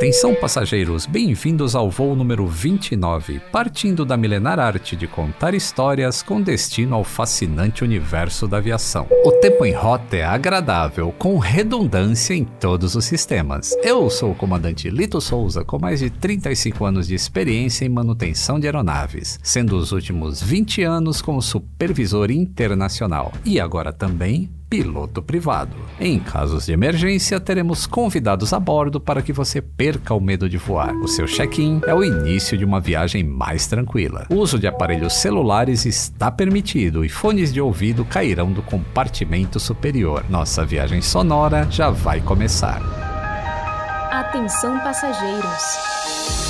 Atenção passageiros, bem-vindos ao voo número 29, partindo da milenar arte de contar histórias com destino ao fascinante universo da aviação. O tempo em rota é agradável, com redundância em todos os sistemas. Eu sou o comandante Lito Souza, com mais de 35 anos de experiência em manutenção de aeronaves, sendo os últimos 20 anos como supervisor internacional e agora também piloto privado. Em casos de emergência, teremos convidados a bordo para que você perca o medo de voar. O seu check-in é o início de uma viagem mais tranquila. O uso de aparelhos celulares está permitido e fones de ouvido cairão do compartimento superior. Nossa viagem sonora já vai começar. Atenção passageiros.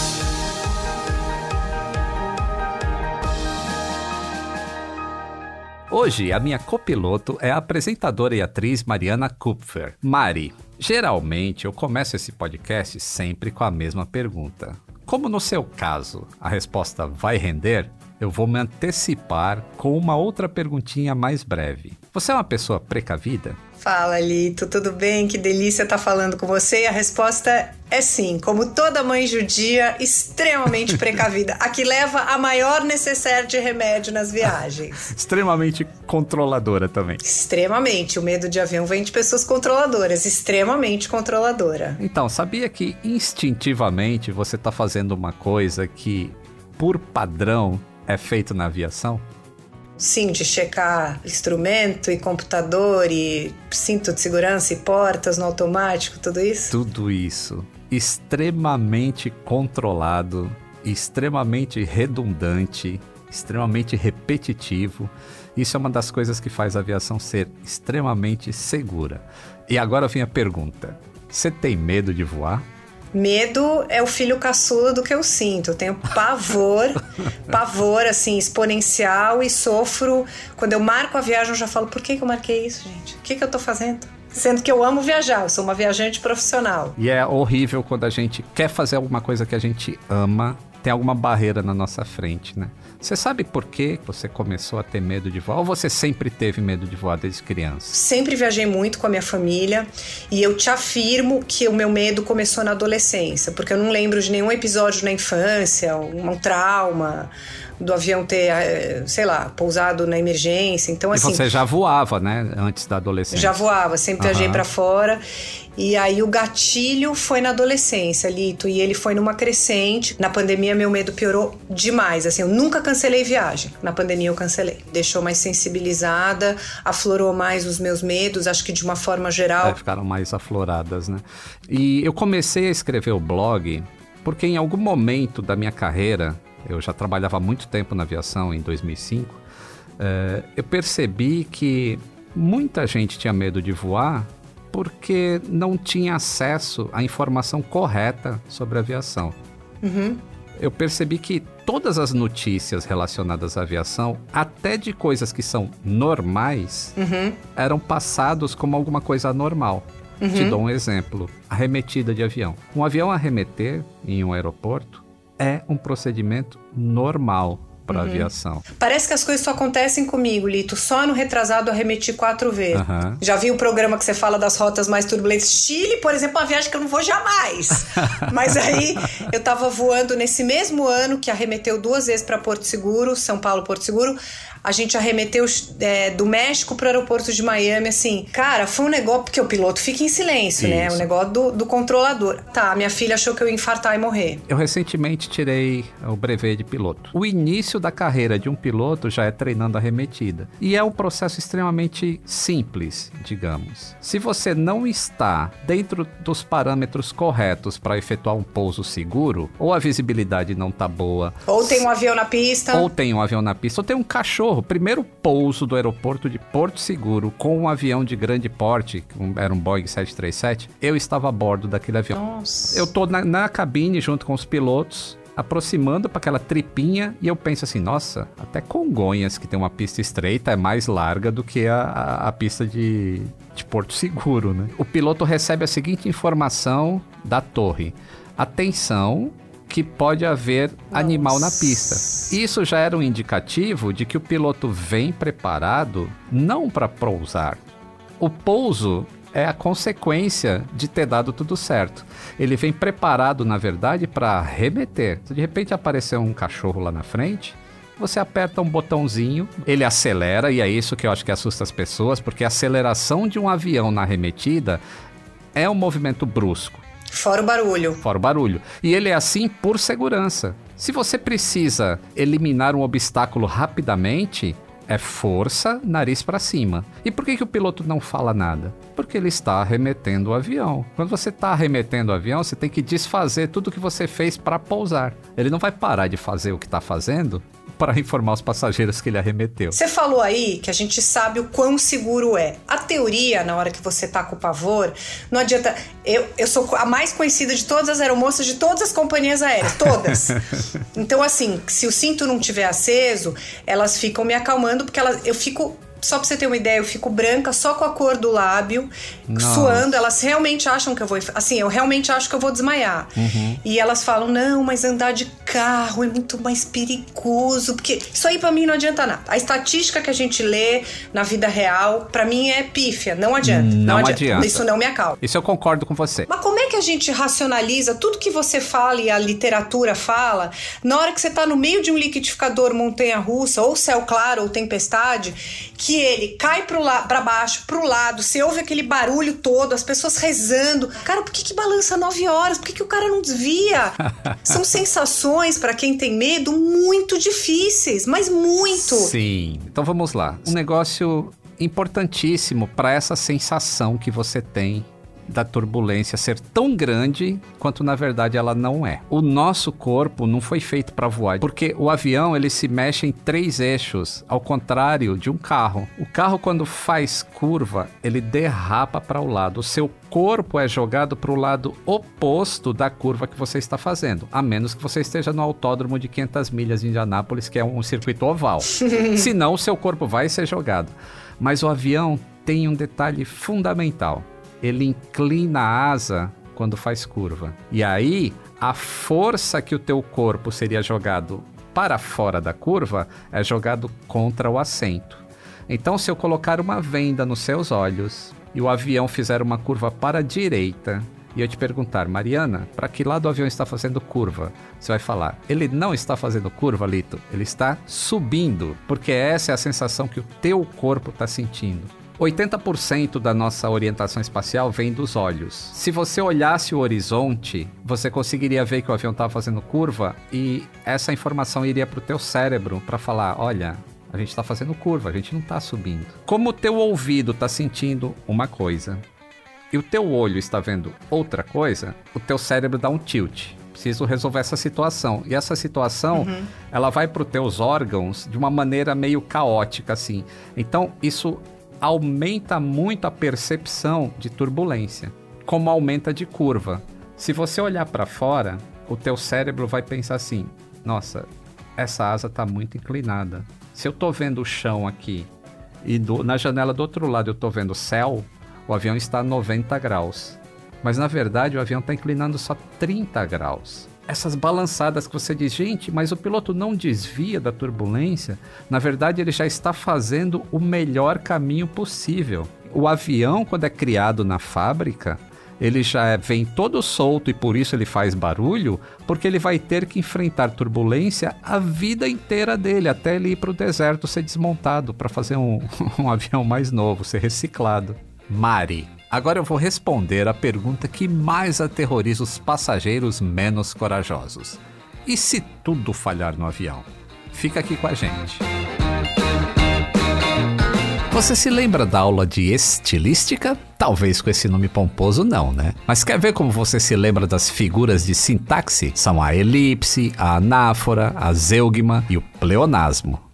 Hoje, a minha copiloto é a apresentadora e atriz Mariana Kupfer. Mari, geralmente eu começo esse podcast sempre com a mesma pergunta. Como no seu caso a resposta vai render, eu vou me antecipar com uma outra perguntinha mais breve. Você é uma pessoa precavida? Fala, Lito, tudo bem? Que delícia estar falando com você. E a resposta é sim, como toda mãe judia, extremamente precavida. A que leva a maior necessidade de remédio nas viagens. extremamente controladora também. Extremamente. O medo de avião vem de pessoas controladoras, extremamente controladora. Então, sabia que instintivamente você está fazendo uma coisa que, por padrão, é feito na aviação? sim, de checar instrumento e computador e cinto de segurança e portas no automático, tudo isso? Tudo isso. Extremamente controlado, extremamente redundante, extremamente repetitivo. Isso é uma das coisas que faz a aviação ser extremamente segura. E agora vem a pergunta: você tem medo de voar? Medo é o filho caçula do que eu sinto. Eu tenho pavor, pavor, assim, exponencial e sofro. Quando eu marco a viagem, eu já falo: por que, que eu marquei isso, gente? O que, que eu tô fazendo? Sendo que eu amo viajar, eu sou uma viajante profissional. E é horrível quando a gente quer fazer alguma coisa que a gente ama, tem alguma barreira na nossa frente, né? Você sabe por que você começou a ter medo de voar? Ou você sempre teve medo de voar desde criança? Sempre viajei muito com a minha família e eu te afirmo que o meu medo começou na adolescência, porque eu não lembro de nenhum episódio na infância, um trauma do avião ter, eh, sei lá, pousado na emergência. Então, assim. E você já voava, né? Antes da adolescência. Já voava, sempre uhum. viajei para fora. E aí o gatilho foi na adolescência, Lito, e ele foi numa crescente. Na pandemia, meu medo piorou demais. Assim, eu nunca cancelei viagem. Na pandemia, eu cancelei. Deixou mais sensibilizada, aflorou mais os meus medos, acho que de uma forma geral. É, ficaram mais afloradas, né? E eu comecei a escrever o blog porque em algum momento da minha carreira eu já trabalhava há muito tempo na aviação, em 2005, é, eu percebi que muita gente tinha medo de voar porque não tinha acesso à informação correta sobre a aviação. Uhum. Eu percebi que todas as notícias relacionadas à aviação, até de coisas que são normais, uhum. eram passados como alguma coisa anormal. Uhum. Te dou um exemplo: arremetida de avião. Um avião arremeter em um aeroporto é um procedimento normal para uhum. aviação. Parece que as coisas só acontecem comigo, Lito. Só no retrasado arremeti quatro vezes. Uhum. Já vi o programa que você fala das rotas mais turbulentes. Chile, por exemplo, uma viagem que eu não vou jamais. Mas aí eu tava voando nesse mesmo ano que arremeteu duas vezes para Porto Seguro, São Paulo, Porto Seguro a gente arremeteu é, do México para o aeroporto de Miami, assim. Cara, foi um negócio, porque o piloto fica em silêncio, Isso. né? O negócio do, do controlador. Tá, minha filha achou que eu ia infartar e morrer. Eu recentemente tirei o brevet de piloto. O início da carreira de um piloto já é treinando arremetida. E é um processo extremamente simples, digamos. Se você não está dentro dos parâmetros corretos para efetuar um pouso seguro, ou a visibilidade não tá boa, ou tem um avião na pista, ou tem um avião na pista, ou tem um cachorro primeiro pouso do aeroporto de Porto Seguro com um avião de grande porte, era um Boeing 737, eu estava a bordo daquele avião. Nossa. Eu tô na, na cabine junto com os pilotos aproximando para aquela tripinha e eu penso assim, nossa, até Congonhas, que tem uma pista estreita, é mais larga do que a, a, a pista de, de Porto Seguro, né? O piloto recebe a seguinte informação da torre. Atenção, que pode haver Nossa. animal na pista. Isso já era um indicativo de que o piloto vem preparado não para pousar. O pouso é a consequência de ter dado tudo certo. Ele vem preparado, na verdade, para remeter. Se de repente aparecer um cachorro lá na frente, você aperta um botãozinho, ele acelera, e é isso que eu acho que assusta as pessoas, porque a aceleração de um avião na arremetida é um movimento brusco. Fora o barulho. Fora o barulho. E ele é assim por segurança. Se você precisa eliminar um obstáculo rapidamente, é força, nariz para cima. E por que, que o piloto não fala nada? Porque ele está arremetendo o avião. Quando você está arremetendo o avião, você tem que desfazer tudo que você fez para pousar. Ele não vai parar de fazer o que está fazendo para informar os passageiros que ele arremeteu. Você falou aí que a gente sabe o quão seguro é. A teoria, na hora que você tá com pavor, não adianta. Eu, eu sou a mais conhecida de todas as aeromoças de todas as companhias aéreas, todas. então, assim, se o cinto não tiver aceso, elas ficam me acalmando, porque elas, eu fico só pra você ter uma ideia, eu fico branca só com a cor do lábio, Nossa. suando. Elas realmente acham que eu vou. Assim, eu realmente acho que eu vou desmaiar. Uhum. E elas falam: não, mas andar de carro é muito mais perigoso. Porque isso aí para mim não adianta nada. A estatística que a gente lê na vida real, para mim é pífia. Não adianta. Não, não adianta. adianta. Isso não me acalma. Isso eu concordo com você. Mas como é que a gente racionaliza tudo que você fala e a literatura fala na hora que você tá no meio de um liquidificador montanha-russa, ou céu claro, ou tempestade, que ele cai para baixo, pro lado, você ouve aquele barulho todo, as pessoas rezando. Cara, por que, que balança nove horas? Por que, que o cara não desvia? São sensações, para quem tem medo, muito difíceis, mas muito. Sim. Então vamos lá. Um negócio importantíssimo para essa sensação que você tem da turbulência ser tão grande quanto na verdade ela não é. O nosso corpo não foi feito para voar, porque o avião ele se mexe em três eixos, ao contrário de um carro. O carro quando faz curva, ele derrapa para o lado. O seu corpo é jogado para o lado oposto da curva que você está fazendo, a menos que você esteja no autódromo de 500 milhas de Indianápolis, que é um circuito oval. Senão o seu corpo vai ser jogado. Mas o avião tem um detalhe fundamental ele inclina a asa quando faz curva. E aí, a força que o teu corpo seria jogado para fora da curva é jogado contra o assento. Então, se eu colocar uma venda nos seus olhos e o avião fizer uma curva para a direita, e eu te perguntar, Mariana, para que lado o avião está fazendo curva? Você vai falar, ele não está fazendo curva, Lito, ele está subindo, porque essa é a sensação que o teu corpo está sentindo. 80% da nossa orientação espacial vem dos olhos. Se você olhasse o horizonte, você conseguiria ver que o avião estava fazendo curva e essa informação iria para o teu cérebro para falar, olha, a gente está fazendo curva, a gente não está subindo. Como o teu ouvido está sentindo uma coisa e o teu olho está vendo outra coisa, o teu cérebro dá um tilt preciso resolver essa situação. E essa situação, uhum. ela vai para os teus órgãos de uma maneira meio caótica, assim. Então, isso aumenta muito a percepção de turbulência, como aumenta de curva. Se você olhar para fora, o teu cérebro vai pensar assim: nossa, essa asa está muito inclinada. Se eu estou vendo o chão aqui e do, na janela do outro lado eu estou vendo o céu, o avião está a 90 graus. Mas na verdade o avião está inclinando só 30 graus essas balançadas que você diz, gente, mas o piloto não desvia da turbulência. Na verdade, ele já está fazendo o melhor caminho possível. O avião, quando é criado na fábrica, ele já é, vem todo solto e por isso ele faz barulho, porque ele vai ter que enfrentar turbulência a vida inteira dele, até ele ir para o deserto ser desmontado para fazer um, um avião mais novo, ser reciclado. Mari, Agora eu vou responder a pergunta que mais aterroriza os passageiros menos corajosos. E se tudo falhar no avião? Fica aqui com a gente. Você se lembra da aula de estilística? Talvez com esse nome pomposo não, né? Mas quer ver como você se lembra das figuras de sintaxe? São a elipse, a anáfora, a zeugma e o pleonasmo.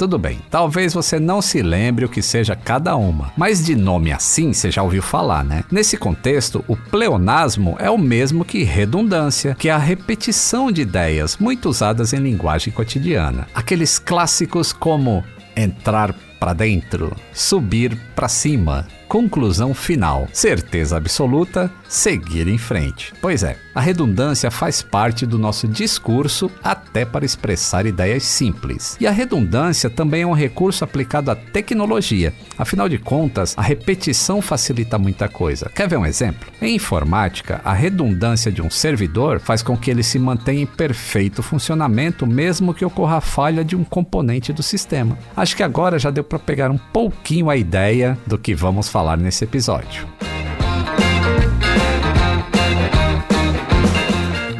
Tudo bem. Talvez você não se lembre o que seja cada uma, mas de nome assim você já ouviu falar, né? Nesse contexto, o pleonasmo é o mesmo que redundância, que é a repetição de ideias muito usadas em linguagem cotidiana. Aqueles clássicos como entrar para dentro, subir para cima, conclusão final, certeza absoluta, seguir em frente. Pois é, a redundância faz parte do nosso discurso até para expressar ideias simples. E a redundância também é um recurso aplicado à tecnologia. Afinal de contas, a repetição facilita muita coisa. Quer ver um exemplo? Em informática, a redundância de um servidor faz com que ele se mantenha em perfeito funcionamento, mesmo que ocorra a falha de um componente do sistema. Acho que agora já deu para pegar um pouquinho a ideia do que vamos falar nesse episódio.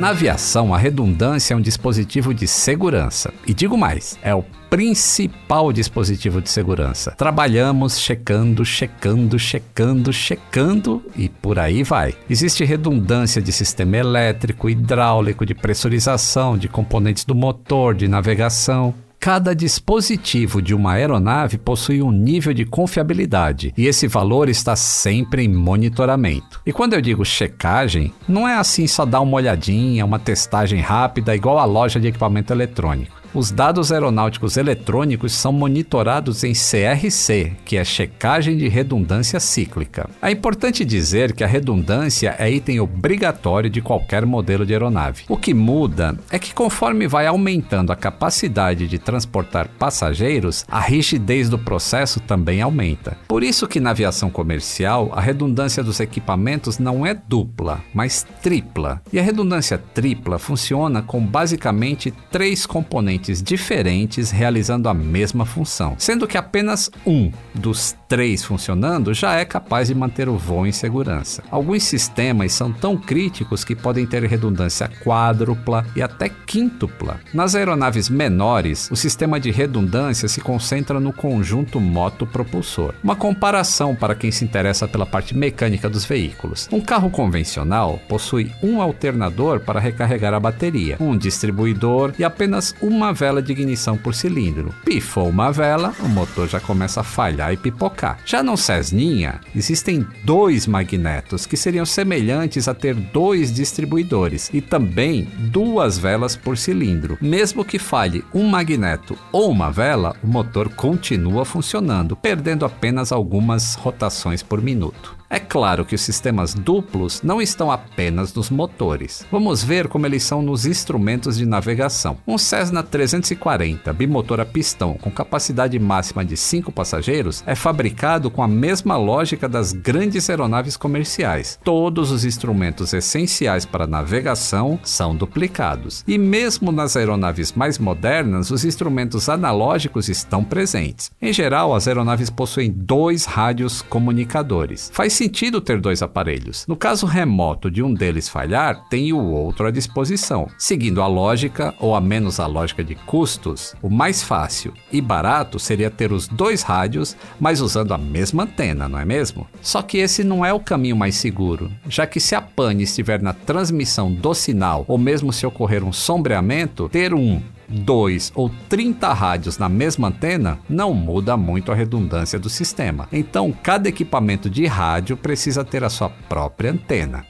Na aviação, a redundância é um dispositivo de segurança. E digo mais, é o principal dispositivo de segurança. Trabalhamos checando, checando, checando, checando e por aí vai. Existe redundância de sistema elétrico, hidráulico, de pressurização, de componentes do motor, de navegação. Cada dispositivo de uma aeronave possui um nível de confiabilidade e esse valor está sempre em monitoramento. E quando eu digo checagem, não é assim só dar uma olhadinha, uma testagem rápida igual a loja de equipamento eletrônico. Os dados aeronáuticos eletrônicos são monitorados em CRC, que é checagem de redundância cíclica. É importante dizer que a redundância é item obrigatório de qualquer modelo de aeronave. O que muda é que conforme vai aumentando a capacidade de transportar passageiros, a rigidez do processo também aumenta. Por isso que na aviação comercial, a redundância dos equipamentos não é dupla, mas tripla. E a redundância tripla funciona com basicamente três componentes diferentes realizando a mesma função, sendo que apenas um dos três funcionando já é capaz de manter o voo em segurança. Alguns sistemas são tão críticos que podem ter redundância quádrupla e até quíntupla. Nas aeronaves menores, o sistema de redundância se concentra no conjunto moto-propulsor. Uma comparação para quem se interessa pela parte mecânica dos veículos. Um carro convencional possui um alternador para recarregar a bateria, um distribuidor e apenas uma uma vela de ignição por cilindro. Pifou uma vela, o motor já começa a falhar e pipocar. Já no Cessninha, existem dois magnetos que seriam semelhantes a ter dois distribuidores e também duas velas por cilindro. Mesmo que falhe um magneto ou uma vela, o motor continua funcionando, perdendo apenas algumas rotações por minuto. É claro que os sistemas duplos não estão apenas nos motores. Vamos ver como eles são nos instrumentos de navegação. Um Cessna 340 bimotor a pistão com capacidade máxima de 5 passageiros é fabricado com a mesma lógica das grandes aeronaves comerciais. Todos os instrumentos essenciais para navegação são duplicados. E mesmo nas aeronaves mais modernas, os instrumentos analógicos estão presentes. Em geral, as aeronaves possuem dois rádios comunicadores. Faz sentido ter dois aparelhos. No caso remoto de um deles falhar, tem o outro à disposição. Seguindo a lógica, ou a menos a lógica de custos, o mais fácil e barato seria ter os dois rádios, mas usando a mesma antena, não é mesmo? Só que esse não é o caminho mais seguro, já que se a pane estiver na transmissão do sinal, ou mesmo se ocorrer um sombreamento, ter um 2 ou 30 rádios na mesma antena, não muda muito a redundância do sistema. Então, cada equipamento de rádio precisa ter a sua própria antena.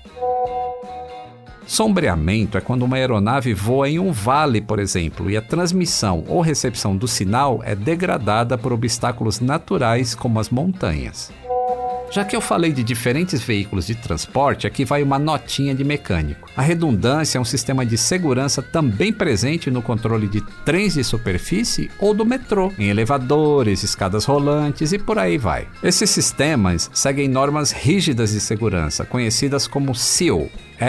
Sombreamento é quando uma aeronave voa em um vale, por exemplo, e a transmissão ou recepção do sinal é degradada por obstáculos naturais como as montanhas. Já que eu falei de diferentes veículos de transporte, aqui vai uma notinha de mecânico. A redundância é um sistema de segurança também presente no controle de trens de superfície ou do metrô, em elevadores, escadas rolantes e por aí vai. Esses sistemas seguem normas rígidas de segurança, conhecidas como SEAL,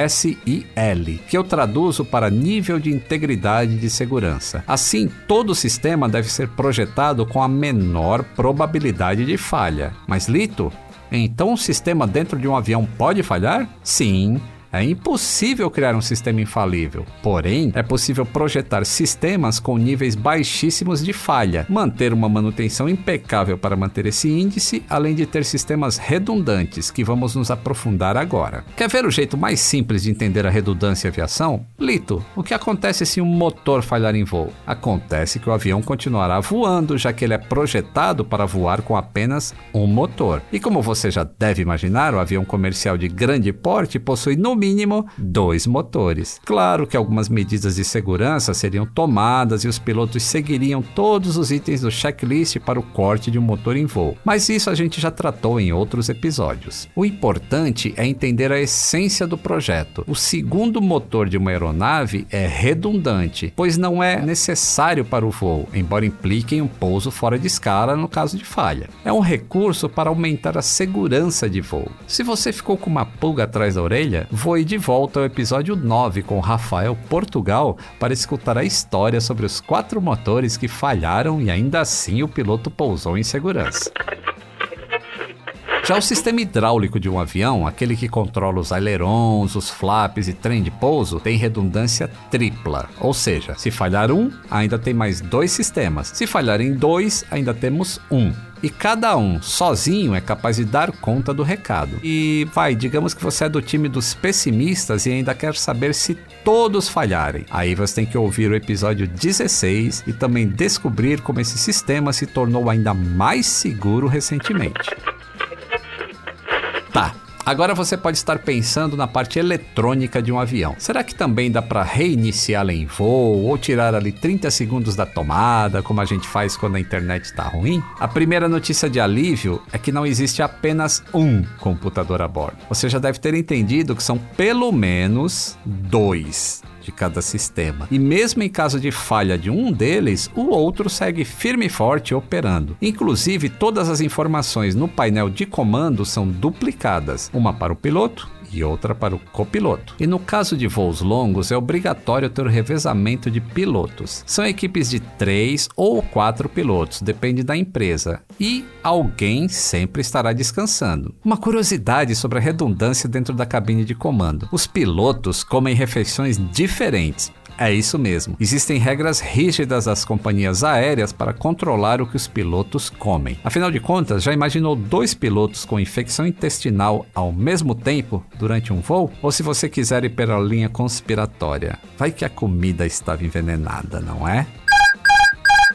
SIL, que eu traduzo para nível de integridade de segurança. Assim, todo o sistema deve ser projetado com a menor probabilidade de falha. Mas Lito, então o sistema dentro de um avião pode falhar? Sim, É impossível criar um sistema infalível. Porém, é possível projetar sistemas com níveis baixíssimos de falha, manter uma manutenção impecável para manter esse índice, além de ter sistemas redundantes, que vamos nos aprofundar agora. Quer ver o jeito mais simples de entender a redundância aviação? Lito, o que acontece se um motor falhar em voo? Acontece que o avião continuará voando, já que ele é projetado para voar com apenas um motor. E como você já deve imaginar, o avião comercial de grande porte possui no mínimo dois motores. Claro que algumas medidas de segurança seriam tomadas e os pilotos seguiriam todos os itens do checklist para o corte de um motor em voo, mas isso a gente já tratou em outros episódios. O importante é entender a essência do projeto. O segundo motor de uma aeronave é redundante, pois não é necessário para o voo, embora implique em um pouso fora de escala no caso de falha. É um recurso para aumentar a segurança de voo. Se você ficou com uma pulga atrás da orelha, voe de volta ao episódio 9 com Rafael Portugal para escutar a história sobre os quatro motores que falharam e ainda assim o piloto pousou em segurança. Já o sistema hidráulico de um avião, aquele que controla os ailerons, os flaps e trem de pouso, tem redundância tripla. Ou seja, se falhar um, ainda tem mais dois sistemas. Se falhar em dois, ainda temos um e cada um sozinho é capaz de dar conta do recado. E vai, digamos que você é do time dos pessimistas e ainda quer saber se todos falharem. Aí você tem que ouvir o episódio 16 e também descobrir como esse sistema se tornou ainda mais seguro recentemente. Tá, Agora você pode estar pensando na parte eletrônica de um avião. Será que também dá para reiniciá-la em voo ou tirar ali 30 segundos da tomada, como a gente faz quando a internet está ruim? A primeira notícia de alívio é que não existe apenas um computador a bordo. Você já deve ter entendido que são pelo menos dois de cada sistema. E mesmo em caso de falha de um deles, o outro segue firme e forte operando. Inclusive, todas as informações no painel de comando são duplicadas, uma para o piloto e outra para o copiloto. E no caso de voos longos, é obrigatório ter o revezamento de pilotos. São equipes de três ou quatro pilotos, depende da empresa, e alguém sempre estará descansando. Uma curiosidade sobre a redundância dentro da cabine de comando: os pilotos comem refeições diferentes é isso mesmo. Existem regras rígidas das companhias aéreas para controlar o que os pilotos comem. Afinal de contas, já imaginou dois pilotos com infecção intestinal ao mesmo tempo durante um voo? Ou se você quiser ir pela linha conspiratória, vai que a comida estava envenenada, não é?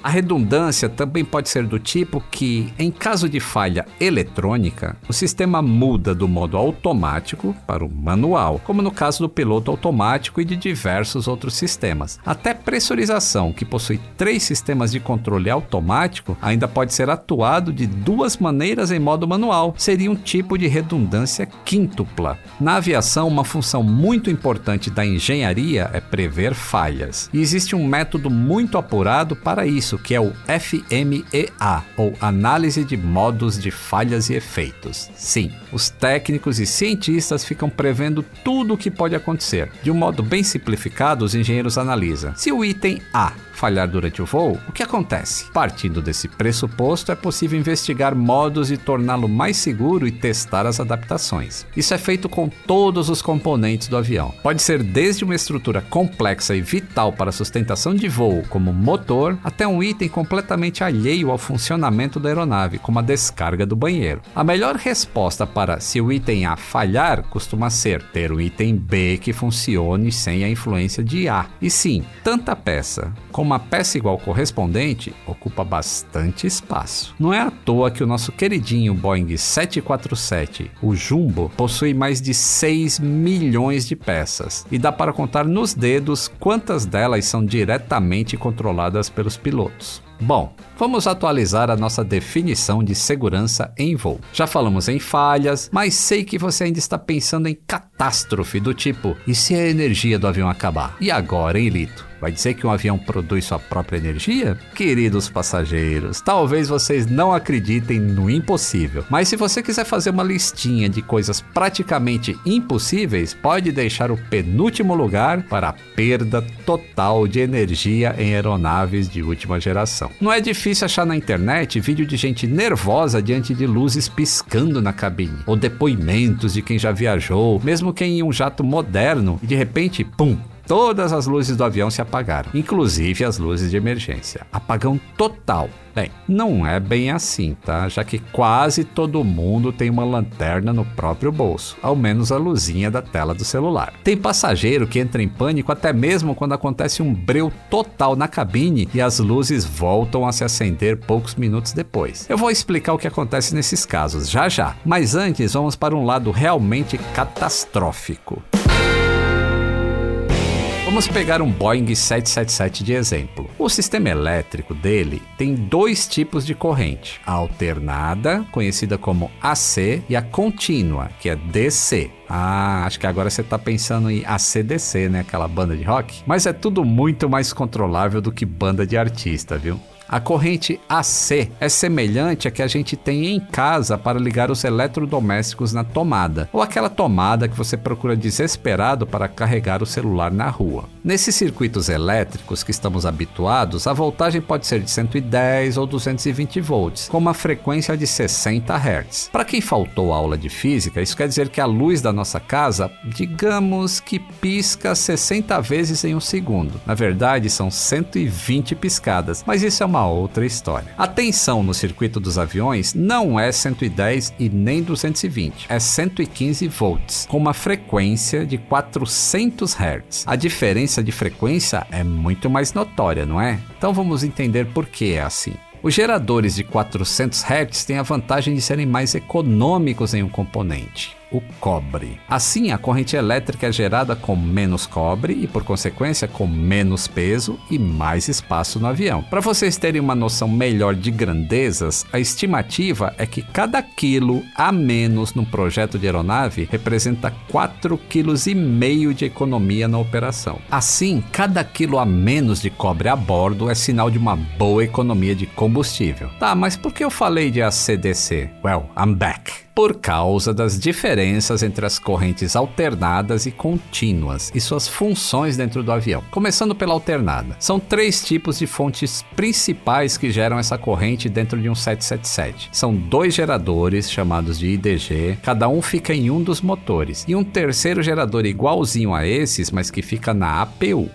A redundância também pode ser do tipo que, em caso de falha eletrônica, o sistema muda do modo automático para o manual, como no caso do piloto automático e de diversos outros sistemas. Até pressurização, que possui três sistemas de controle automático, ainda pode ser atuado de duas maneiras em modo manual. Seria um tipo de redundância quíntupla. Na aviação, uma função muito importante da engenharia é prever falhas. E existe um método muito apurado para isso que é o FMEA, ou Análise de Modos de Falhas e Efeitos. Sim, os técnicos e cientistas ficam prevendo tudo o que pode acontecer. De um modo bem simplificado, os engenheiros analisam se o item A falhar durante o voo, o que acontece? Partindo desse pressuposto, é possível investigar modos de torná-lo mais seguro e testar as adaptações. Isso é feito com todos os componentes do avião. Pode ser desde uma estrutura complexa e vital para a sustentação de voo, como motor, até um item completamente alheio ao funcionamento da aeronave, como a descarga do banheiro. A melhor resposta para se o item A falhar costuma ser ter o item B que funcione sem a influência de A. E sim, tanta peça como uma peça igual correspondente ocupa bastante espaço. Não é à toa que o nosso queridinho Boeing 747, o Jumbo, possui mais de 6 milhões de peças e dá para contar nos dedos quantas delas são diretamente controladas pelos pilotos. Bom, vamos atualizar a nossa definição de segurança em voo. Já falamos em falhas, mas sei que você ainda está pensando em catástrofe do tipo: e se a energia do avião acabar? E agora, hein, Lito? Vai dizer que um avião produz sua própria energia? Queridos passageiros, talvez vocês não acreditem no impossível, mas se você quiser fazer uma listinha de coisas praticamente impossíveis, pode deixar o penúltimo lugar para a perda total de energia em aeronaves de última geração. Aviação. Não é difícil achar na internet vídeo de gente nervosa diante de luzes piscando na cabine, ou depoimentos de quem já viajou, mesmo quem em um jato moderno, e de repente, pum, todas as luzes do avião se apagaram, inclusive as luzes de emergência. Apagão total. Bem, não é bem assim, tá? Já que quase todo mundo tem uma lanterna no próprio bolso, ao menos a luzinha da tela do celular. Tem passageiro que entra em pânico até mesmo quando acontece um breu total na cabine e as luzes voltam a se acender poucos minutos depois. Eu vou explicar o que acontece nesses casos já já, mas antes vamos para um lado realmente catastrófico. Vamos pegar um Boeing 777 de exemplo. O sistema elétrico dele tem dois tipos de corrente: a alternada, conhecida como AC, e a contínua, que é DC. Ah, acho que agora você tá pensando em ACDC, né? Aquela banda de rock. Mas é tudo muito mais controlável do que banda de artista, viu? A corrente AC é semelhante à que a gente tem em casa para ligar os eletrodomésticos na tomada, ou aquela tomada que você procura desesperado para carregar o celular na rua. Nesses circuitos elétricos que estamos habituados, a voltagem pode ser de 110 ou 220 volts, com uma frequência de 60 Hz. Para quem faltou aula de física, isso quer dizer que a luz da nossa casa, digamos que pisca 60 vezes em um segundo. Na verdade, são 120 piscadas, mas isso é uma uma outra história. A tensão no circuito dos aviões não é 110 e nem 220, é 115 volts, com uma frequência de 400 Hz. A diferença de frequência é muito mais notória, não é? Então vamos entender por que é assim. Os geradores de 400 Hz têm a vantagem de serem mais econômicos em um componente o cobre. Assim, a corrente elétrica é gerada com menos cobre e, por consequência, com menos peso e mais espaço no avião. Para vocês terem uma noção melhor de grandezas, a estimativa é que cada quilo a menos no projeto de aeronave representa 4,5 kg de economia na operação. Assim, cada quilo a menos de cobre a bordo é sinal de uma boa economia de combustível. Tá, mas por que eu falei de ACDC? Well, I'm back por causa das diferenças entre as correntes alternadas e contínuas e suas funções dentro do avião. Começando pela alternada. São três tipos de fontes principais que geram essa corrente dentro de um 777. São dois geradores chamados de IDG, cada um fica em um dos motores, e um terceiro gerador igualzinho a esses, mas que fica na APU.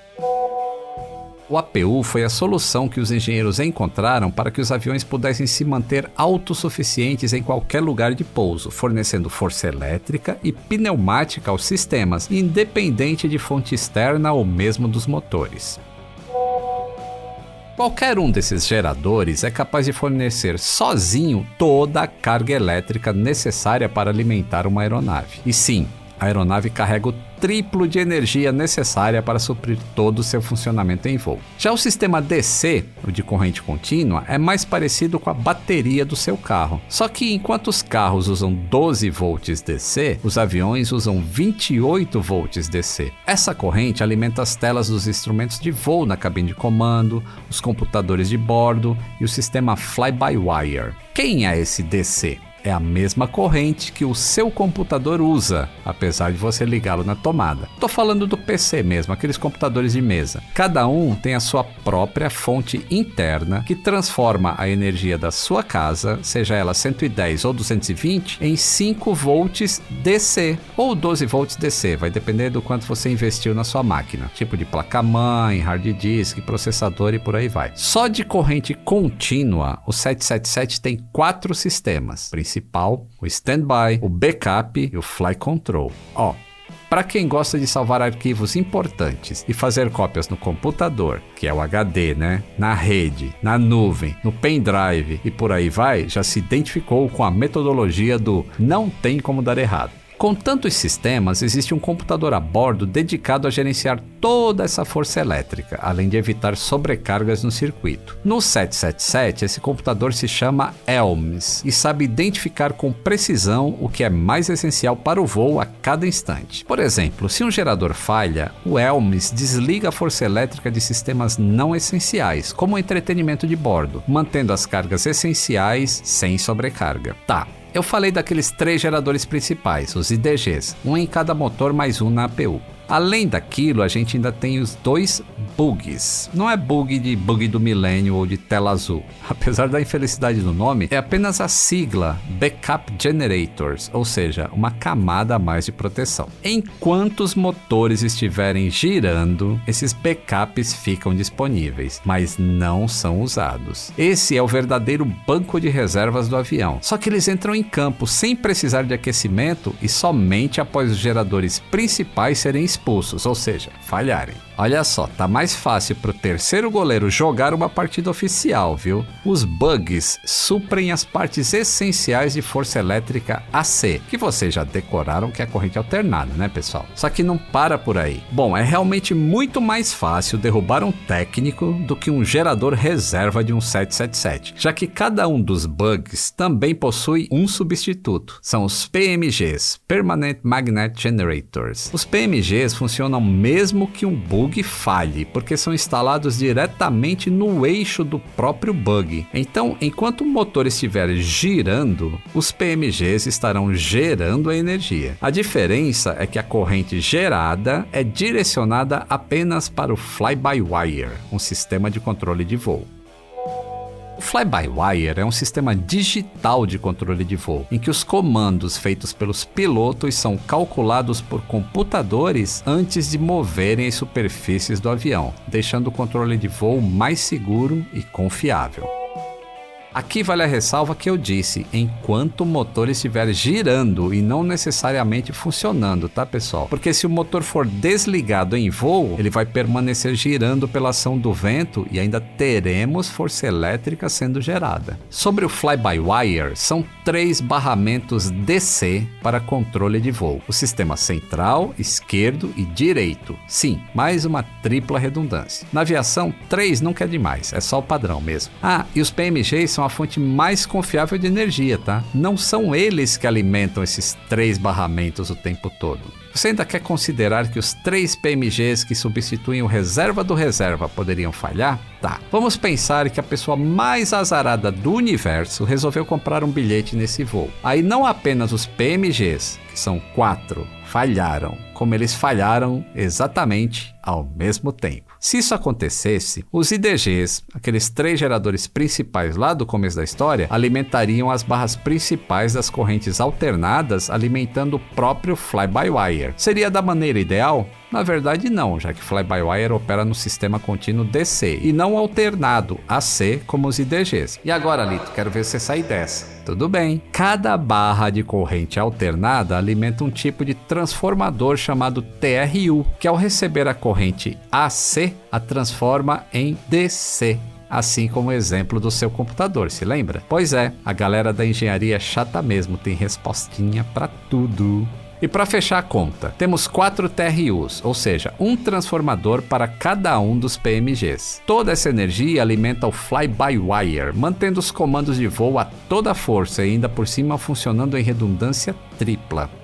O APU foi a solução que os engenheiros encontraram para que os aviões pudessem se manter autossuficientes em qualquer lugar de pouso, fornecendo força elétrica e pneumática aos sistemas, independente de fonte externa ou mesmo dos motores. Qualquer um desses geradores é capaz de fornecer sozinho toda a carga elétrica necessária para alimentar uma aeronave. E sim, a aeronave carrega o triplo de energia necessária para suprir todo o seu funcionamento em voo. Já o sistema DC, o de corrente contínua, é mais parecido com a bateria do seu carro. Só que enquanto os carros usam 12 volts DC, os aviões usam 28 volts DC. Essa corrente alimenta as telas dos instrumentos de voo na cabine de comando, os computadores de bordo e o sistema fly-by-wire. Quem é esse DC? É a mesma corrente que o seu computador usa, apesar de você ligá-lo na tomada. Estou falando do PC mesmo, aqueles computadores de mesa. Cada um tem a sua própria fonte interna que transforma a energia da sua casa, seja ela 110 ou 220, em 5 volts DC ou 12 volts DC, vai depender do quanto você investiu na sua máquina, tipo de placa-mãe, hard disk, processador e por aí vai. Só de corrente contínua, o 777 tem quatro sistemas principal, o standby, o backup e o fly control. Ó, para quem gosta de salvar arquivos importantes e fazer cópias no computador, que é o HD, né? Na rede, na nuvem, no pendrive e por aí vai, já se identificou com a metodologia do não tem como dar errado. Com tantos sistemas, existe um computador a bordo dedicado a gerenciar toda essa força elétrica, além de evitar sobrecargas no circuito. No 777, esse computador se chama ELMS e sabe identificar com precisão o que é mais essencial para o voo a cada instante. Por exemplo, se um gerador falha, o ELMS desliga a força elétrica de sistemas não essenciais, como o entretenimento de bordo, mantendo as cargas essenciais sem sobrecarga. Tá, eu falei daqueles três geradores principais, os IDGs, um em cada motor mais um na APU. Além daquilo, a gente ainda tem os dois bugs. Não é bug de bug do milênio ou de tela azul. Apesar da infelicidade do nome, é apenas a sigla Backup Generators, ou seja, uma camada a mais de proteção. Enquanto os motores estiverem girando, esses backups ficam disponíveis, mas não são usados. Esse é o verdadeiro banco de reservas do avião. Só que eles entram em campo sem precisar de aquecimento e somente após os geradores principais serem expulsos, ou seja, falharem. Olha só, tá mais fácil pro terceiro goleiro jogar uma partida oficial, viu? Os bugs suprem as partes essenciais de força elétrica AC, que vocês já decoraram que é corrente alternada, né, pessoal? Só que não para por aí. Bom, é realmente muito mais fácil derrubar um técnico do que um gerador reserva de um 777, já que cada um dos bugs também possui um substituto. São os PMGs, Permanent Magnet Generators. Os PMGs funcionam mesmo que um bug falhe, porque são instalados diretamente no eixo do próprio bug. Então, enquanto o motor estiver girando, os PMGs estarão gerando a energia. A diferença é que a corrente gerada é direcionada apenas para o fly-by-wire, um sistema de controle de voo. O fly-by-wire é um sistema digital de controle de voo, em que os comandos feitos pelos pilotos são calculados por computadores antes de moverem as superfícies do avião, deixando o controle de voo mais seguro e confiável. Aqui vale a ressalva que eu disse, enquanto o motor estiver girando e não necessariamente funcionando, tá pessoal? Porque se o motor for desligado em voo, ele vai permanecer girando pela ação do vento e ainda teremos força elétrica sendo gerada. Sobre o fly-by-wire, são três barramentos DC para controle de voo: o sistema central, esquerdo e direito. Sim, mais uma tripla redundância. Na aviação, três nunca é demais, é só o padrão mesmo. Ah, e os PMGs são a fonte mais confiável de energia, tá? Não são eles que alimentam esses três barramentos o tempo todo. Você ainda quer considerar que os três PMGs que substituem o reserva do reserva poderiam falhar? Tá. Vamos pensar que a pessoa mais azarada do universo resolveu comprar um bilhete nesse voo. Aí não apenas os PMGs, que são quatro, falharam, como eles falharam exatamente ao mesmo tempo. Se isso acontecesse, os IDGs, aqueles três geradores principais lá do começo da história, alimentariam as barras principais das correntes alternadas, alimentando o próprio fly-by-wire. Seria da maneira ideal? Na verdade, não, já que fly-by-wire opera no sistema contínuo DC e não alternado AC como os IDGs. E agora, Lito, quero ver você sair dessa. Tudo bem. Cada barra de corrente alternada alimenta um tipo de transformador chamado TRU, que ao receber a corrente AC, a transforma em DC assim como o exemplo do seu computador, se lembra? Pois é, a galera da engenharia é chata mesmo, tem respostinha para tudo. E para fechar a conta, temos quatro TRUs, ou seja, um transformador para cada um dos PMGs. Toda essa energia alimenta o fly-by-wire, mantendo os comandos de voo a toda força e ainda por cima funcionando em redundância tripla.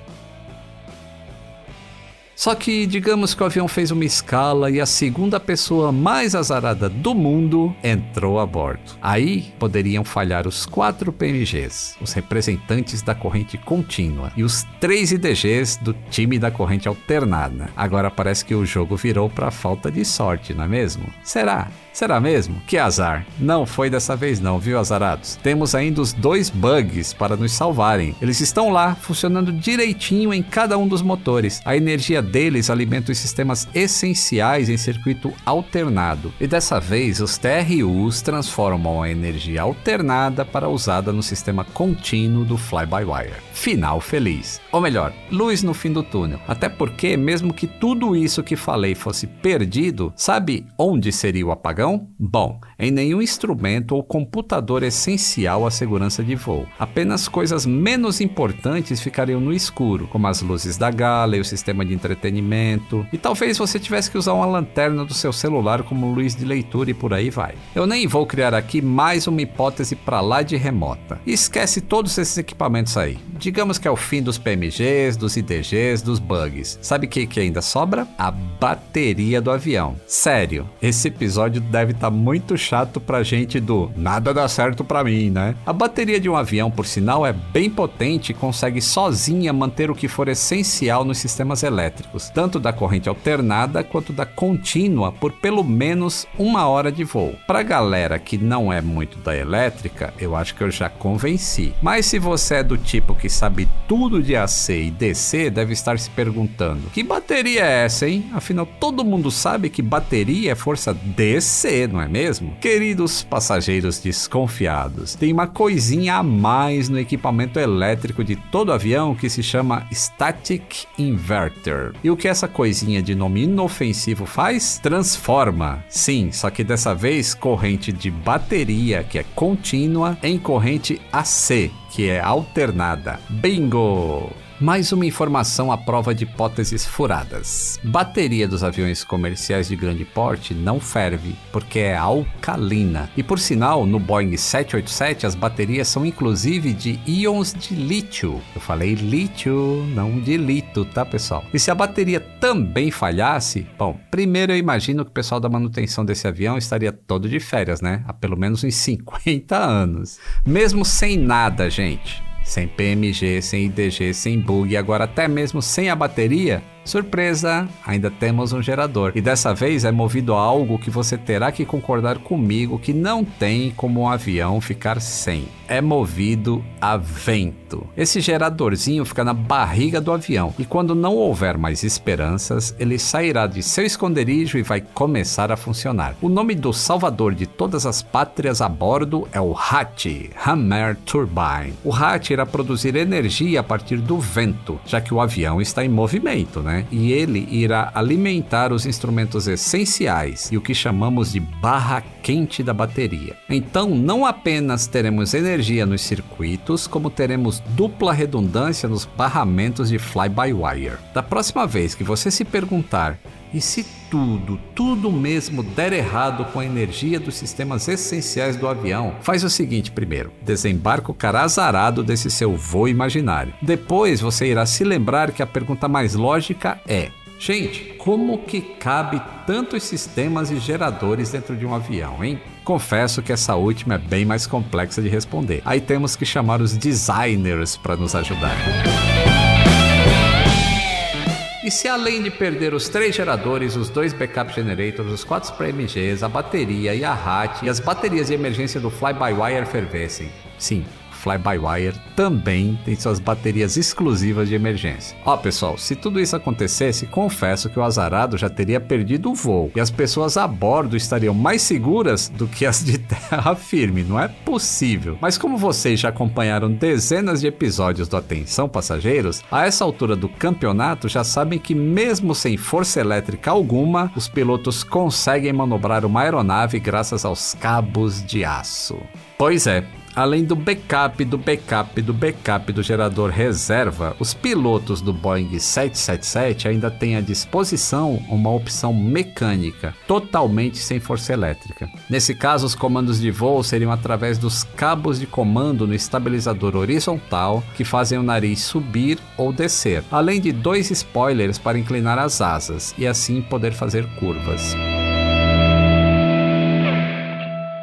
Só que digamos que o avião fez uma escala e a segunda pessoa mais azarada do mundo entrou a bordo. Aí poderiam falhar os quatro PMGs, os representantes da corrente contínua, e os três IDGs do time da corrente alternada. Agora parece que o jogo virou para falta de sorte, não é mesmo? Será? Será mesmo? Que azar. Não foi dessa vez não, viu, azarados? Temos ainda os dois bugs para nos salvarem. Eles estão lá, funcionando direitinho em cada um dos motores. A energia deles alimenta os sistemas essenciais em circuito alternado. E dessa vez, os TRUs transformam a energia alternada para usada no sistema contínuo do fly-by-wire. Final feliz. Ou melhor, luz no fim do túnel. Até porque, mesmo que tudo isso que falei fosse perdido, sabe onde seria o apagão? Bom, em nenhum instrumento ou computador essencial à segurança de voo. Apenas coisas menos importantes ficariam no escuro, como as luzes da gala e o sistema de entretenimento. E talvez você tivesse que usar uma lanterna do seu celular como luz de leitura e por aí vai. Eu nem vou criar aqui mais uma hipótese para lá de remota. esquece todos esses equipamentos aí. Digamos que é o fim dos PMGs, dos IDGs, dos bugs. Sabe o que, que ainda sobra? A bateria do avião. Sério, esse episódio deve estar tá muito chato pra gente do nada dá certo pra mim, né? A bateria de um avião, por sinal, é bem potente e consegue sozinha manter o que for essencial nos sistemas elétricos, tanto da corrente alternada quanto da contínua, por pelo menos uma hora de voo. Pra galera que não é muito da elétrica, eu acho que eu já convenci. Mas se você é do tipo que sabe tudo de AC e DC, deve estar se perguntando: que bateria é essa, hein? Afinal, todo mundo sabe que bateria é força DC, não é mesmo? Queridos passageiros desconfiados, tem uma coisinha a mais no equipamento elétrico de todo avião que se chama Static Inverter. E o que essa coisinha de nome inofensivo faz? Transforma. Sim, só que dessa vez corrente de bateria, que é contínua, em corrente AC, que é alternada. Bingo! Mais uma informação à prova de hipóteses furadas. Bateria dos aviões comerciais de grande porte não ferve, porque é alcalina. E por sinal, no Boeing 787 as baterias são inclusive de íons de lítio. Eu falei lítio, não de lito, tá pessoal? E se a bateria também falhasse, bom, primeiro eu imagino que o pessoal da manutenção desse avião estaria todo de férias, né? Há pelo menos uns 50 anos. Mesmo sem nada, gente sem PMG, sem IDG, sem bug, agora até mesmo sem a bateria, Surpresa, ainda temos um gerador. E dessa vez é movido a algo que você terá que concordar comigo que não tem como um avião ficar sem. É movido a vento. Esse geradorzinho fica na barriga do avião e quando não houver mais esperanças, ele sairá de seu esconderijo e vai começar a funcionar. O nome do salvador de todas as pátrias a bordo é o HAT, Hammer Turbine. O HAT irá produzir energia a partir do vento, já que o avião está em movimento, né? E ele irá alimentar os instrumentos essenciais e o que chamamos de barra quente da bateria. Então, não apenas teremos energia nos circuitos, como teremos dupla redundância nos barramentos de fly-by-wire. Da próxima vez que você se perguntar e se tudo, tudo mesmo der errado com a energia dos sistemas essenciais do avião, faz o seguinte primeiro: desembarca o cara azarado desse seu voo imaginário. Depois você irá se lembrar que a pergunta mais lógica é: Gente, como que cabe tantos sistemas e geradores dentro de um avião, hein? Confesso que essa última é bem mais complexa de responder. Aí temos que chamar os designers para nos ajudar. E se além de perder os três geradores, os dois backup generators, os quatro PMGs, a bateria e a RAT e as baterias de emergência do fly-by-wire fervessem? Sim, fly-by-wire também tem suas baterias exclusivas de emergência. Ó pessoal, se tudo isso acontecesse, confesso que o azarado já teria perdido o voo e as pessoas a bordo estariam mais seguras do que as de terra firme, não é possível. Mas como vocês já acompanharam dezenas de episódios do Atenção Passageiros, a essa altura do campeonato já sabem que mesmo sem força elétrica alguma, os pilotos conseguem manobrar uma aeronave graças aos cabos de aço. Pois é, Além do backup, do backup, do backup do gerador reserva, os pilotos do Boeing 777 ainda têm à disposição uma opção mecânica, totalmente sem força elétrica. Nesse caso, os comandos de voo seriam através dos cabos de comando no estabilizador horizontal que fazem o nariz subir ou descer, além de dois spoilers para inclinar as asas e assim poder fazer curvas.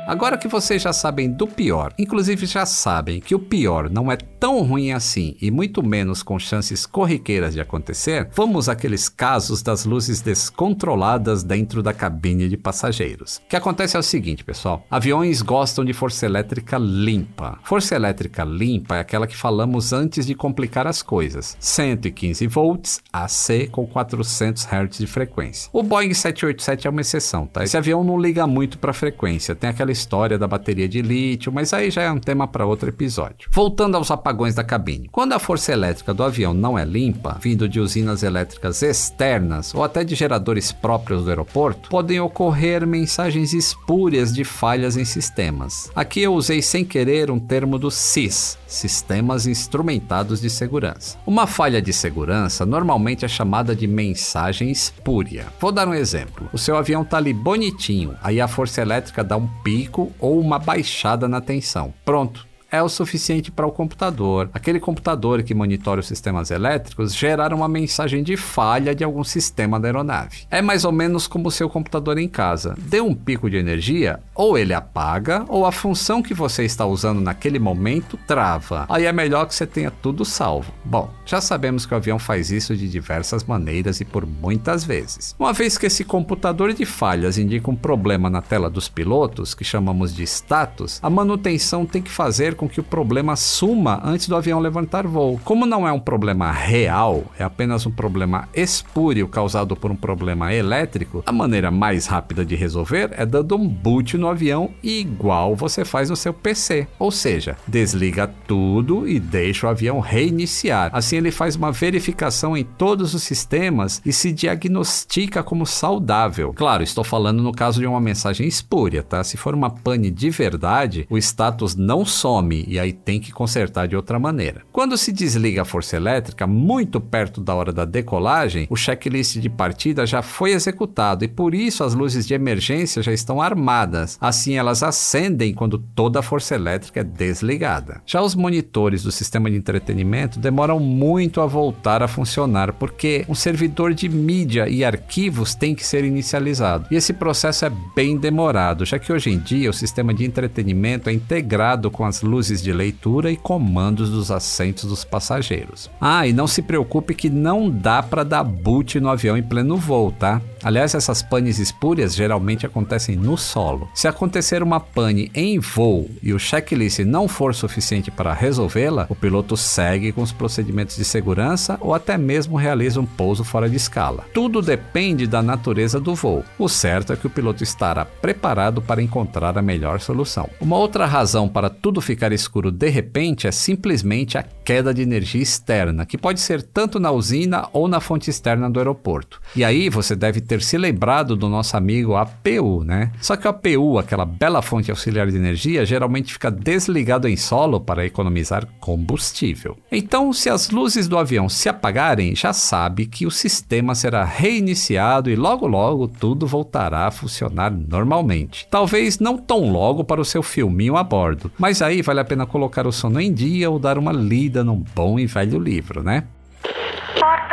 Agora que vocês já sabem do pior, inclusive já sabem que o pior não é tão ruim assim e muito menos com chances corriqueiras de acontecer, vamos àqueles casos das luzes descontroladas dentro da cabine de passageiros. O que acontece é o seguinte, pessoal: aviões gostam de força elétrica limpa. Força elétrica limpa é aquela que falamos antes de complicar as coisas. 115 volts AC com 400 Hz de frequência. O Boeing 787 é uma exceção, tá? Esse avião não liga muito para frequência, tem aquela história da bateria de lítio, mas aí já é um tema para outro episódio. Voltando aos apagões da cabine. Quando a força elétrica do avião não é limpa, vindo de usinas elétricas externas ou até de geradores próprios do aeroporto, podem ocorrer mensagens espúrias de falhas em sistemas. Aqui eu usei sem querer um termo do SIS, Sistemas Instrumentados de Segurança. Uma falha de segurança normalmente é chamada de mensagem espúria. Vou dar um exemplo. O seu avião está ali bonitinho, aí a força elétrica dá um pico ou uma baixada na tensão. Pronto, é o suficiente para o computador, aquele computador que monitora os sistemas elétricos, gerar uma mensagem de falha de algum sistema da aeronave. É mais ou menos como o seu computador em casa. Deu um pico de energia, ou ele apaga, ou a função que você está usando naquele momento trava. Aí é melhor que você tenha tudo salvo. Bom, já sabemos que o avião faz isso de diversas maneiras e por muitas vezes. Uma vez que esse computador de falhas indica um problema na tela dos pilotos, que chamamos de status, a manutenção tem que fazer com que o problema suma antes do avião levantar voo. Como não é um problema real, é apenas um problema espúrio causado por um problema elétrico, a maneira mais rápida de resolver é dando um boot no avião igual você faz no seu PC. Ou seja, desliga tudo e deixa o avião reiniciar. Assim ele faz uma verificação em todos os sistemas e se diagnostica como saudável. Claro, estou falando no caso de uma mensagem espúria, tá? Se for uma pane de verdade, o status não some e aí tem que consertar de outra maneira. Quando se desliga a força elétrica, muito perto da hora da decolagem, o checklist de partida já foi executado e por isso as luzes de emergência já estão armadas. Assim elas acendem quando toda a força elétrica é desligada. Já os monitores do sistema de entretenimento demoram muito a voltar a funcionar porque um servidor de mídia e arquivos tem que ser inicializado. E esse processo é bem demorado, já que hoje em dia o sistema de entretenimento é integrado com as luzes de leitura e comandos dos assentos dos passageiros. Ah, e não se preocupe que não dá para dar boot no avião em pleno voo, tá? Aliás, essas panes espúrias geralmente acontecem no solo. Se acontecer uma pane em voo e o checklist não for suficiente para resolvê-la, o piloto segue com os procedimentos de segurança ou até mesmo realiza um pouso fora de escala. Tudo depende da natureza do voo. O certo é que o piloto estará preparado para encontrar a melhor solução. Uma outra razão para tudo ficar escuro de repente é simplesmente a queda de energia externa, que pode ser tanto na usina ou na fonte externa do aeroporto. E aí você deve ter se lembrado do nosso amigo APU, né? Só que o APU, aquela bela fonte auxiliar de energia, geralmente fica desligado em solo para economizar combustível. Então, se as luzes do avião se apagarem, já sabe que o sistema será reiniciado e logo logo tudo voltará a funcionar normalmente. Talvez não tão logo para o seu filminho a bordo, mas aí vale a pena colocar o sono em dia ou dar uma lida num bom e velho livro, né?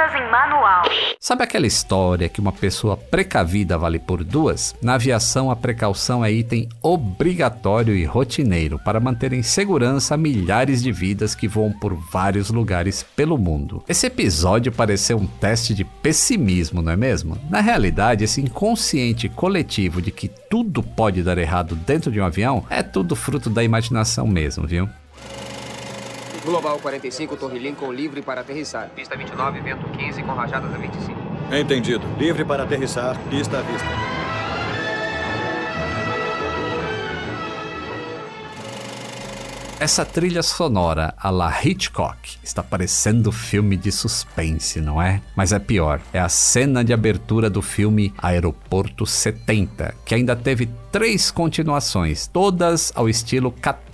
Em manual. Sabe aquela história que uma pessoa precavida vale por duas? Na aviação, a precaução é item obrigatório e rotineiro para manter em segurança milhares de vidas que voam por vários lugares pelo mundo. Esse episódio pareceu um teste de pessimismo, não é mesmo? Na realidade, esse inconsciente coletivo de que tudo pode dar errado dentro de um avião é tudo fruto da imaginação mesmo, viu? Global 45, Torre Lincoln, livre para aterrissar. Pista 29, vento 15, com rajadas a 25. Entendido. Livre para aterrissar, pista à vista. Essa trilha sonora a la Hitchcock está parecendo filme de suspense, não é? Mas é pior, é a cena de abertura do filme Aeroporto 70, que ainda teve três continuações, todas ao estilo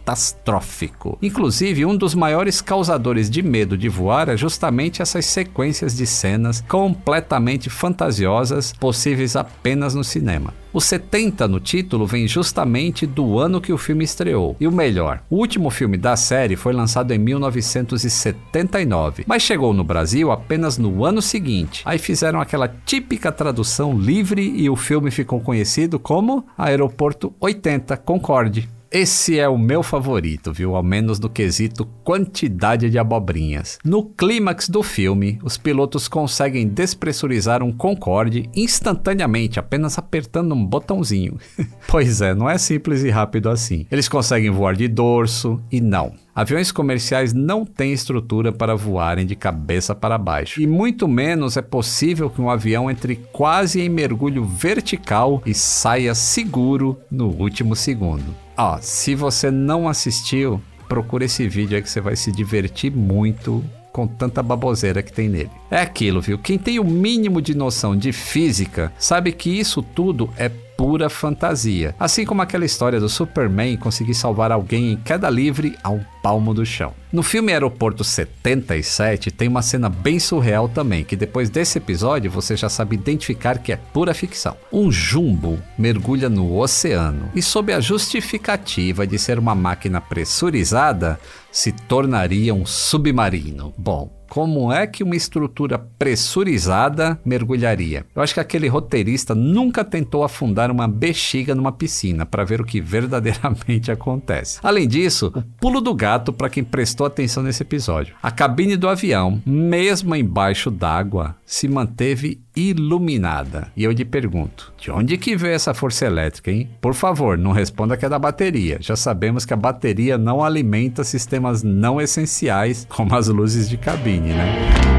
catastrófico. Inclusive, um dos maiores causadores de medo de voar é justamente essas sequências de cenas completamente fantasiosas possíveis apenas no cinema. O 70 no título vem justamente do ano que o filme estreou. E o melhor, o último filme da série foi lançado em 1979, mas chegou no Brasil apenas no ano seguinte. Aí fizeram aquela típica tradução livre e o filme ficou conhecido como Aeroporto 80 Concorde. Esse é o meu favorito, viu? Ao menos no quesito quantidade de abobrinhas. No clímax do filme, os pilotos conseguem despressurizar um Concorde instantaneamente, apenas apertando um botãozinho. pois é, não é simples e rápido assim. Eles conseguem voar de dorso e não. Aviões comerciais não têm estrutura para voarem de cabeça para baixo, e muito menos é possível que um avião entre quase em mergulho vertical e saia seguro no último segundo. Ó, se você não assistiu, procura esse vídeo aí que você vai se divertir muito com tanta baboseira que tem nele. É aquilo, viu? Quem tem o mínimo de noção de física sabe que isso tudo é pura fantasia. Assim como aquela história do Superman conseguir salvar alguém em queda livre ao palmo do chão. No filme Aeroporto 77 tem uma cena bem surreal também, que depois desse episódio você já sabe identificar que é pura ficção. Um jumbo mergulha no oceano e sob a justificativa de ser uma máquina pressurizada, se tornaria um submarino. Bom, como é que uma estrutura pressurizada mergulharia? Eu acho que aquele roteirista nunca tentou afundar uma bexiga numa piscina para ver o que verdadeiramente acontece. Além disso, o pulo do gato para quem prestou atenção nesse episódio. A cabine do avião, mesmo embaixo d'água, se manteve iluminada. E eu lhe pergunto: de onde que veio essa força elétrica, hein? Por favor, não responda que é da bateria. Já sabemos que a bateria não alimenta sistemas não essenciais, como as luzes de cabine, né?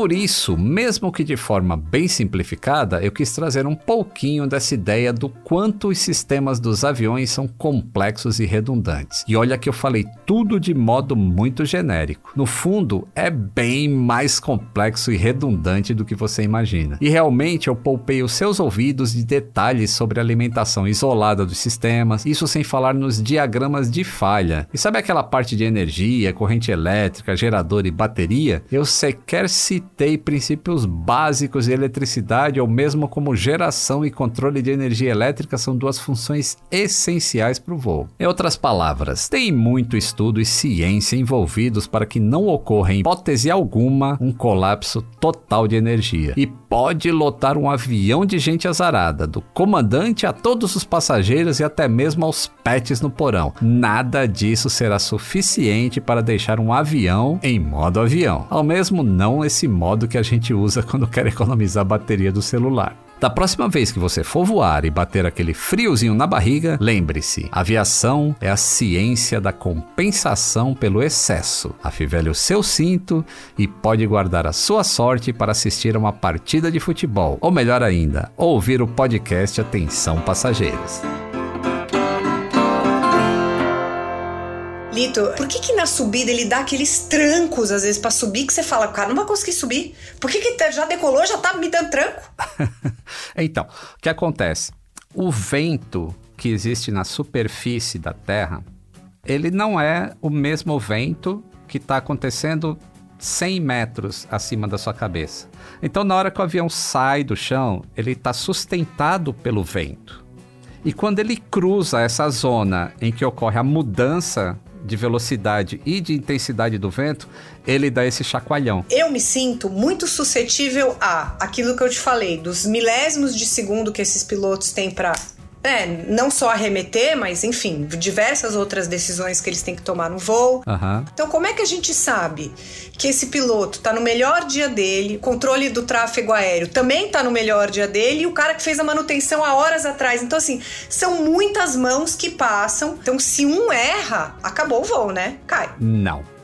Por isso, mesmo que de forma bem simplificada, eu quis trazer um pouquinho dessa ideia do quanto os sistemas dos aviões são complexos e redundantes. E olha que eu falei tudo de modo muito genérico. No fundo, é bem mais complexo e redundante do que você imagina. E realmente eu poupei os seus ouvidos de detalhes sobre a alimentação isolada dos sistemas, isso sem falar nos diagramas de falha. E sabe aquela parte de energia, corrente elétrica, gerador e bateria? Eu sequer citei citei princípios básicos de eletricidade, ou mesmo como geração e controle de energia elétrica, são duas funções essenciais para o voo. Em outras palavras, tem muito estudo e ciência envolvidos para que não ocorra, em hipótese alguma, um colapso total de energia. E pode lotar um avião de gente azarada, do comandante a todos os passageiros e até mesmo aos pets no porão. Nada disso será suficiente para deixar um avião em modo avião. Ao mesmo não esse modo que a gente usa quando quer economizar a bateria do celular. Da próxima vez que você for voar e bater aquele friozinho na barriga, lembre-se: aviação é a ciência da compensação pelo excesso. Afivele o seu cinto e pode guardar a sua sorte para assistir a uma partida de futebol, ou melhor ainda, ouvir o podcast Atenção Passageiros. Por que que na subida ele dá aqueles trancos às vezes para subir que você fala, cara, não vai conseguir subir? Por que que tá, já decolou, já tá me dando tranco? então, o que acontece? O vento que existe na superfície da Terra, ele não é o mesmo vento que está acontecendo 100 metros acima da sua cabeça. Então, na hora que o avião sai do chão, ele está sustentado pelo vento. E quando ele cruza essa zona em que ocorre a mudança de velocidade e de intensidade do vento, ele dá esse chacoalhão. Eu me sinto muito suscetível a aquilo que eu te falei, dos milésimos de segundo que esses pilotos têm para é, não só arremeter, mas enfim, diversas outras decisões que eles têm que tomar no voo. Uhum. Então, como é que a gente sabe que esse piloto está no melhor dia dele, controle do tráfego aéreo também está no melhor dia dele, e o cara que fez a manutenção há horas atrás? Então, assim, são muitas mãos que passam. Então, se um erra, acabou o voo, né? Cai. Não.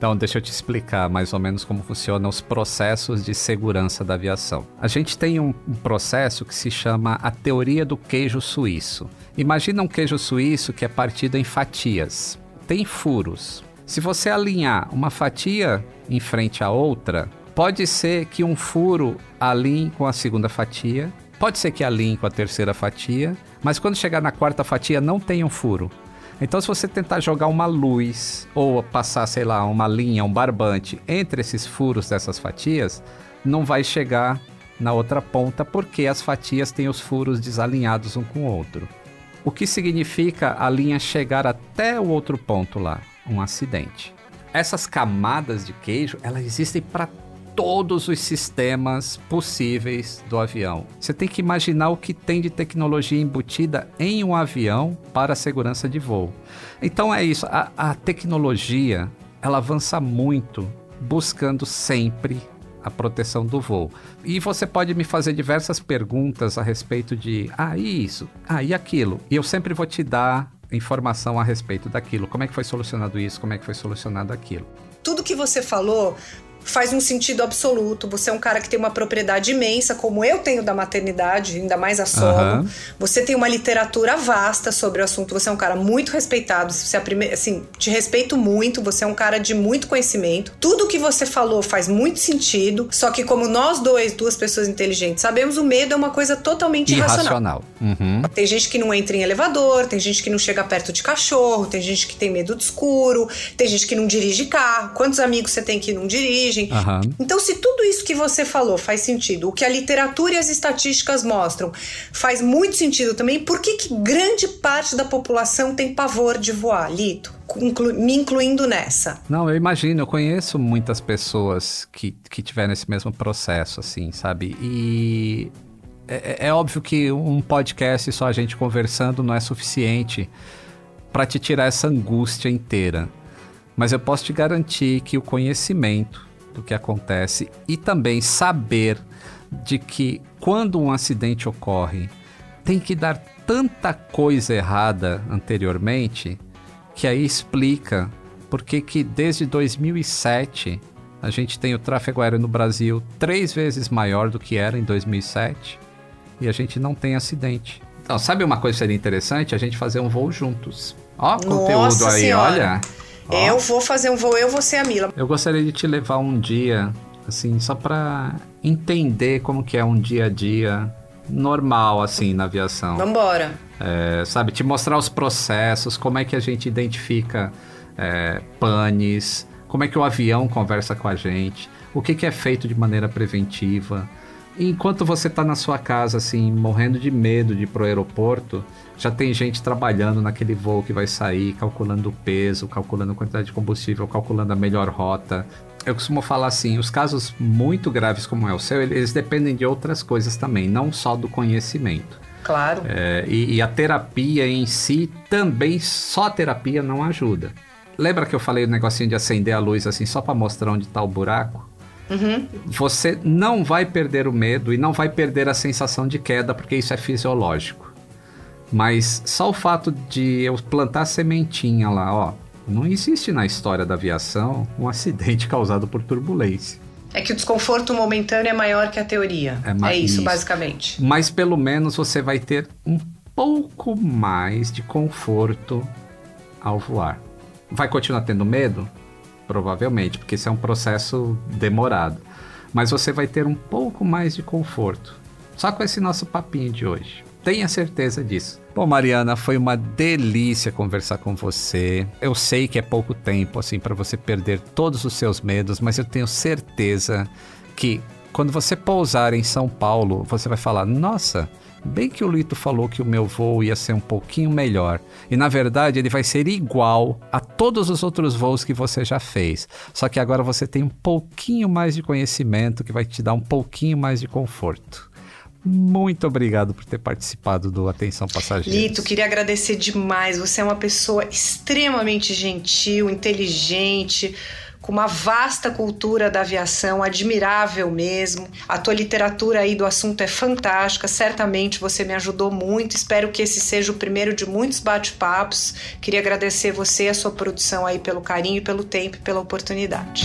Então, deixa eu te explicar mais ou menos como funcionam os processos de segurança da aviação. A gente tem um, um processo que se chama a teoria do queijo suíço. Imagina um queijo suíço que é partido em fatias. Tem furos. Se você alinhar uma fatia em frente à outra, pode ser que um furo alinhe com a segunda fatia, pode ser que alinhe com a terceira fatia, mas quando chegar na quarta fatia não tem um furo. Então, se você tentar jogar uma luz ou passar, sei lá, uma linha, um barbante entre esses furos dessas fatias, não vai chegar na outra ponta porque as fatias têm os furos desalinhados um com o outro. O que significa a linha chegar até o outro ponto lá, um acidente. Essas camadas de queijo, elas existem para todos os sistemas possíveis do avião. Você tem que imaginar o que tem de tecnologia embutida em um avião para a segurança de voo. Então é isso, a, a tecnologia ela avança muito, buscando sempre a proteção do voo. E você pode me fazer diversas perguntas a respeito de, ah, isso, ah, e aquilo. E eu sempre vou te dar informação a respeito daquilo. Como é que foi solucionado isso? Como é que foi solucionado aquilo? Tudo que você falou faz um sentido absoluto. Você é um cara que tem uma propriedade imensa, como eu tenho da maternidade, ainda mais a solo. Uhum. Você tem uma literatura vasta sobre o assunto. Você é um cara muito respeitado. Você é prime... assim, te respeito muito. Você é um cara de muito conhecimento. Tudo que você falou faz muito sentido. Só que como nós dois, duas pessoas inteligentes, sabemos o medo é uma coisa totalmente irracional. irracional. Uhum. Tem gente que não entra em elevador, tem gente que não chega perto de cachorro, tem gente que tem medo de escuro, tem gente que não dirige carro. Quantos amigos você tem que não dirigem? Uhum. Então, se tudo isso que você falou faz sentido, o que a literatura e as estatísticas mostram faz muito sentido também, por que, que grande parte da população tem pavor de voar, Lito? Inclu me incluindo nessa. Não, eu imagino, eu conheço muitas pessoas que, que tiveram esse mesmo processo, assim, sabe? E é, é, é óbvio que um podcast só a gente conversando não é suficiente para te tirar essa angústia inteira. Mas eu posso te garantir que o conhecimento do que acontece e também saber de que quando um acidente ocorre, tem que dar tanta coisa errada anteriormente que aí explica porque que desde 2007 a gente tem o tráfego aéreo no Brasil três vezes maior do que era em 2007 e a gente não tem acidente. Então, sabe uma coisa que seria interessante? A gente fazer um voo juntos. Ó, conteúdo Nossa aí, senhora. olha. Eu vou fazer um voo, eu vou ser a Mila. Eu gostaria de te levar um dia, assim, só para entender como que é um dia a dia normal, assim, na aviação. Vambora. É, sabe, te mostrar os processos, como é que a gente identifica é, panes, como é que o avião conversa com a gente, o que, que é feito de maneira preventiva. Enquanto você está na sua casa, assim, morrendo de medo de ir pro aeroporto, já tem gente trabalhando naquele voo que vai sair, calculando o peso, calculando a quantidade de combustível, calculando a melhor rota. Eu costumo falar assim, os casos muito graves como é o seu, eles dependem de outras coisas também, não só do conhecimento. Claro. É, e, e a terapia em si também, só a terapia não ajuda. Lembra que eu falei o negocinho de acender a luz assim só para mostrar onde está o buraco? Uhum. Você não vai perder o medo e não vai perder a sensação de queda, porque isso é fisiológico. Mas só o fato de eu plantar sementinha lá, ó, não existe na história da aviação um acidente causado por turbulência. É que o desconforto momentâneo é maior que a teoria. É, é isso, isso, basicamente. Mas pelo menos você vai ter um pouco mais de conforto ao voar. Vai continuar tendo medo? Provavelmente, porque isso é um processo demorado. Mas você vai ter um pouco mais de conforto. Só com esse nosso papinho de hoje. Tenha certeza disso. Bom, Mariana, foi uma delícia conversar com você. Eu sei que é pouco tempo assim para você perder todos os seus medos, mas eu tenho certeza que quando você pousar em São Paulo, você vai falar: "Nossa, bem que o Lito falou que o meu voo ia ser um pouquinho melhor. E na verdade ele vai ser igual a todos os outros voos que você já fez. Só que agora você tem um pouquinho mais de conhecimento que vai te dar um pouquinho mais de conforto. Muito obrigado por ter participado do Atenção Passageiros. Lito, queria agradecer demais. Você é uma pessoa extremamente gentil, inteligente, com uma vasta cultura da aviação, admirável mesmo. A tua literatura aí do assunto é fantástica. Certamente você me ajudou muito. Espero que esse seja o primeiro de muitos bate-papos. Queria agradecer você a sua produção aí pelo carinho, pelo tempo e pela oportunidade.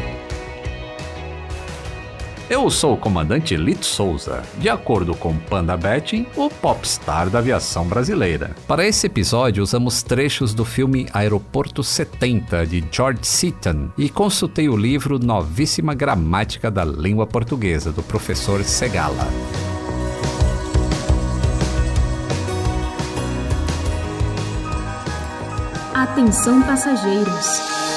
Eu sou o comandante Lito Souza, de acordo com Panda Betting, o popstar da aviação brasileira. Para esse episódio, usamos trechos do filme Aeroporto 70, de George Seaton, e consultei o livro Novíssima Gramática da Língua Portuguesa, do professor Segala. Atenção passageiros.